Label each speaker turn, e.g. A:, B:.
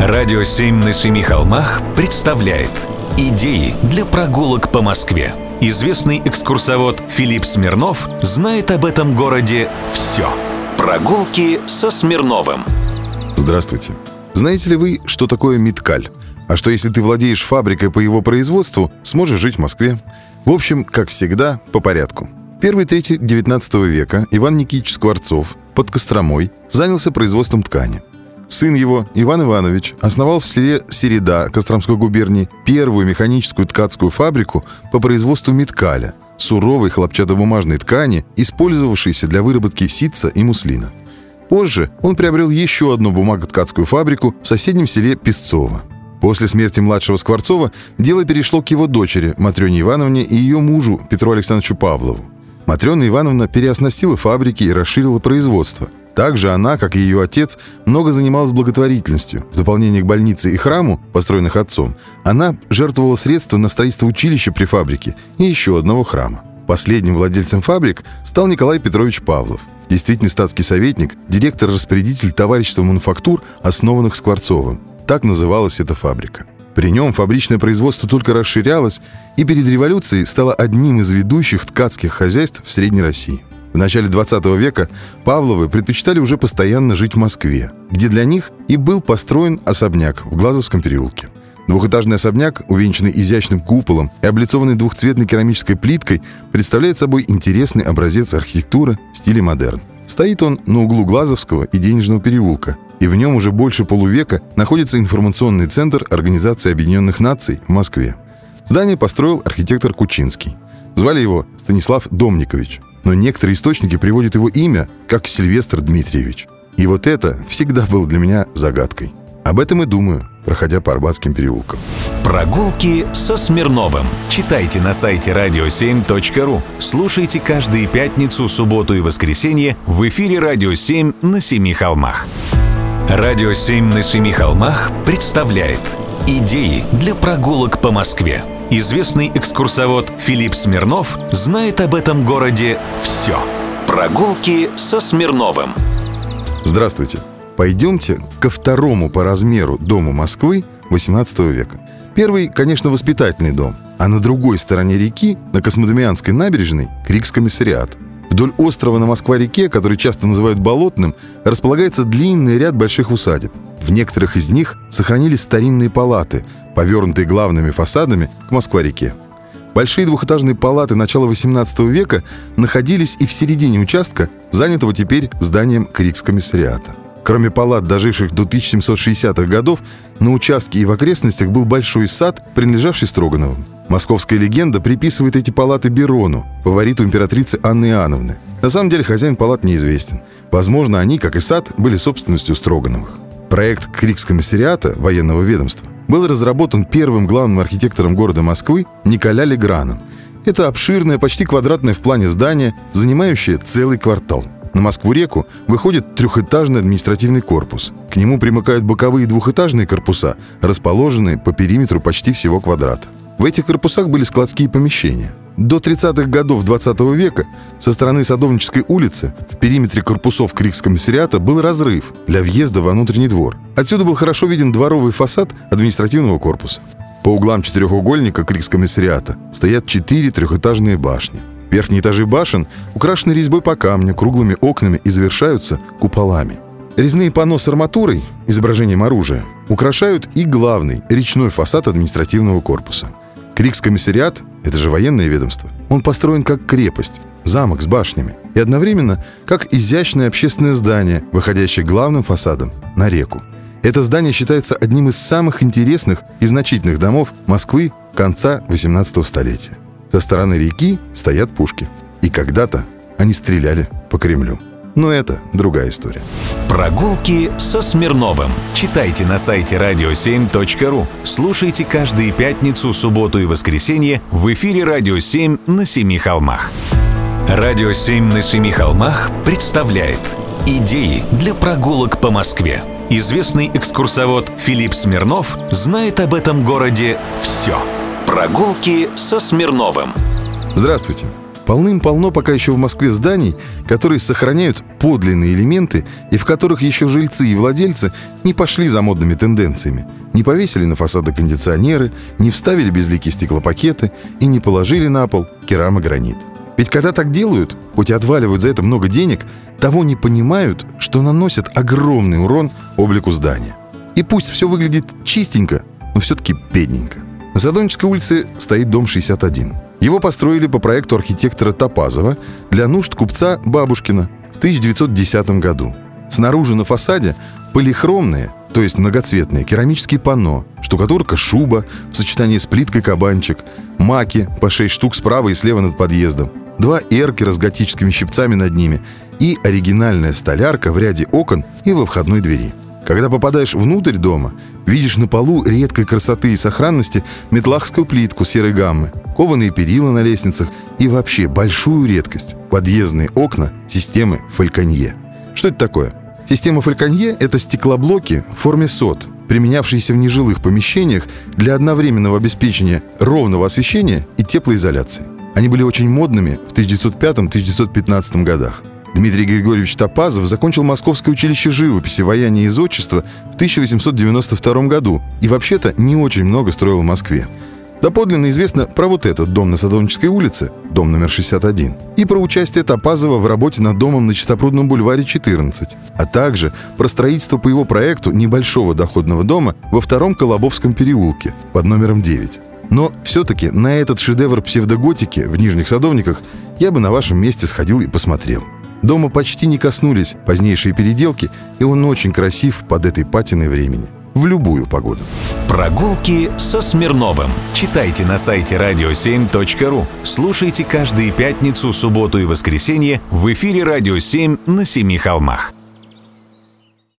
A: Радио «Семь на семи холмах» представляет Идеи для прогулок по Москве. Известный экскурсовод Филипп Смирнов знает об этом городе все. Прогулки со Смирновым.
B: Здравствуйте. Знаете ли вы, что такое Миткаль? А что если ты владеешь фабрикой по его производству, сможешь жить в Москве? В общем, как всегда, по порядку. В первой трети XIX века Иван Никитич Скворцов под Костромой занялся производством ткани. Сын его, Иван Иванович, основал в селе Середа Костромской губернии первую механическую ткацкую фабрику по производству меткаля, суровой хлопчатобумажной ткани, использовавшейся для выработки ситца и муслина. Позже он приобрел еще одну бумаготкацкую фабрику в соседнем селе Песцово. После смерти младшего Скворцова дело перешло к его дочери Матрёне Ивановне и ее мужу Петру Александровичу Павлову. Матрена Ивановна переоснастила фабрики и расширила производство. Также она, как и ее отец, много занималась благотворительностью. В дополнение к больнице и храму, построенных отцом, она жертвовала средства на строительство училища при фабрике и еще одного храма. Последним владельцем фабрик стал Николай Петрович Павлов, действительный статский советник, директор-распорядитель товарищества мануфактур, основанных Скворцовым. Так называлась эта фабрика. При нем фабричное производство только расширялось и перед революцией стало одним из ведущих ткацких хозяйств в Средней России. В начале 20 века Павловы предпочитали уже постоянно жить в Москве, где для них и был построен особняк в Глазовском переулке. Двухэтажный особняк, увенчанный изящным куполом и облицованный двухцветной керамической плиткой, представляет собой интересный образец архитектуры в стиле модерн. Стоит он на углу Глазовского и Денежного переулка, и в нем уже больше полувека находится информационный центр Организации Объединенных Наций в Москве. Здание построил архитектор Кучинский. Звали его Станислав Домникович но некоторые источники приводят его имя как Сильвестр Дмитриевич. И вот это всегда было для меня загадкой. Об этом и думаю, проходя по Арбатским переулкам.
A: Прогулки со Смирновым. Читайте на сайте radio7.ru. Слушайте каждые пятницу, субботу и воскресенье в эфире «Радио 7» на Семи холмах. «Радио 7» на Семи холмах представляет Идеи для прогулок по Москве. Известный экскурсовод Филипп Смирнов знает об этом городе все. Прогулки со Смирновым.
B: Здравствуйте. Пойдемте ко второму по размеру дому Москвы XVIII века. Первый, конечно, воспитательный дом, а на другой стороне реки, на Космодемианской набережной, Крикс-комиссариат – Вдоль острова на Москва-реке, который часто называют Болотным, располагается длинный ряд больших усадеб. В некоторых из них сохранились старинные палаты, повернутые главными фасадами к Москва-реке. Большие двухэтажные палаты начала XVIII века находились и в середине участка, занятого теперь зданием Крикс-комиссариата. Кроме палат, доживших до 1760-х годов, на участке и в окрестностях был большой сад, принадлежавший Строгановым. Московская легенда приписывает эти палаты Берону, фавориту императрицы Анны Иоанновны. На самом деле хозяин палат неизвестен. Возможно, они, как и сад, были собственностью Строгановых. Проект Крикс-комиссариата военного ведомства был разработан первым главным архитектором города Москвы Николя Леграном. Это обширное, почти квадратное в плане здание, занимающее целый квартал – на Москву-реку выходит трехэтажный административный корпус. К нему примыкают боковые двухэтажные корпуса, расположенные по периметру почти всего квадрата. В этих корпусах были складские помещения. До 30-х годов 20 -го века со стороны Садовнической улицы в периметре корпусов Крикс-комиссариата был разрыв для въезда во внутренний двор. Отсюда был хорошо виден дворовый фасад административного корпуса. По углам четырехугольника Крикс-комиссариата стоят четыре трехэтажные башни. Верхние этажи башен украшены резьбой по камню, круглыми окнами и завершаются куполами. Резные панно с арматурой, изображением оружия, украшают и главный речной фасад административного корпуса. Крикс-комиссариат — это же военное ведомство. Он построен как крепость, замок с башнями, и одновременно как изящное общественное здание, выходящее главным фасадом на реку. Это здание считается одним из самых интересных и значительных домов Москвы конца 18 столетия. Со стороны реки стоят пушки. И когда-то они стреляли по Кремлю. Но это другая история.
A: Прогулки со Смирновым. Читайте на сайте radio7.ru. Слушайте каждые пятницу, субботу и воскресенье в эфире «Радио 7» на Семи холмах. «Радио 7» на Семи холмах представляет Идеи для прогулок по Москве. Известный экскурсовод Филипп Смирнов знает об этом городе все. Прогулки со Смирновым.
B: Здравствуйте. Полным-полно пока еще в Москве зданий, которые сохраняют подлинные элементы и в которых еще жильцы и владельцы не пошли за модными тенденциями, не повесили на фасады кондиционеры, не вставили безликие стеклопакеты и не положили на пол керамогранит. Ведь когда так делают, хоть и отваливают за это много денег, того не понимают, что наносят огромный урон облику здания. И пусть все выглядит чистенько, но все-таки бедненько. На Садовнической улице стоит дом 61. Его построили по проекту архитектора Топазова для нужд купца Бабушкина в 1910 году. Снаружи на фасаде полихромные, то есть многоцветные, керамические панно, штукатурка шуба в сочетании с плиткой кабанчик, маки по 6 штук справа и слева над подъездом, два эркера с готическими щипцами над ними и оригинальная столярка в ряде окон и во входной двери. Когда попадаешь внутрь дома, видишь на полу редкой красоты и сохранности метлахскую плитку серой гаммы, кованые перила на лестницах и вообще большую редкость – подъездные окна системы Фальконье. Что это такое? Система Фальконье – это стеклоблоки в форме сот, применявшиеся в нежилых помещениях для одновременного обеспечения ровного освещения и теплоизоляции. Они были очень модными в 1905-1915 годах. Дмитрий Григорьевич Топазов закончил Московское училище живописи, вояния и зодчества в 1892 году и вообще-то не очень много строил в Москве. Доподлинно известно про вот этот дом на Садовнической улице, дом номер 61, и про участие Топазова в работе над домом на Чистопрудном бульваре 14, а также про строительство по его проекту небольшого доходного дома во втором Колобовском переулке под номером 9. Но все-таки на этот шедевр псевдоготики в Нижних Садовниках я бы на вашем месте сходил и посмотрел. Дома почти не коснулись позднейшие переделки, и он очень красив под этой патиной времени. В любую погоду.
A: Прогулки со Смирновым. Читайте на сайте radio7.ru. Слушайте каждые пятницу, субботу и воскресенье в эфире «Радио 7» на Семи холмах.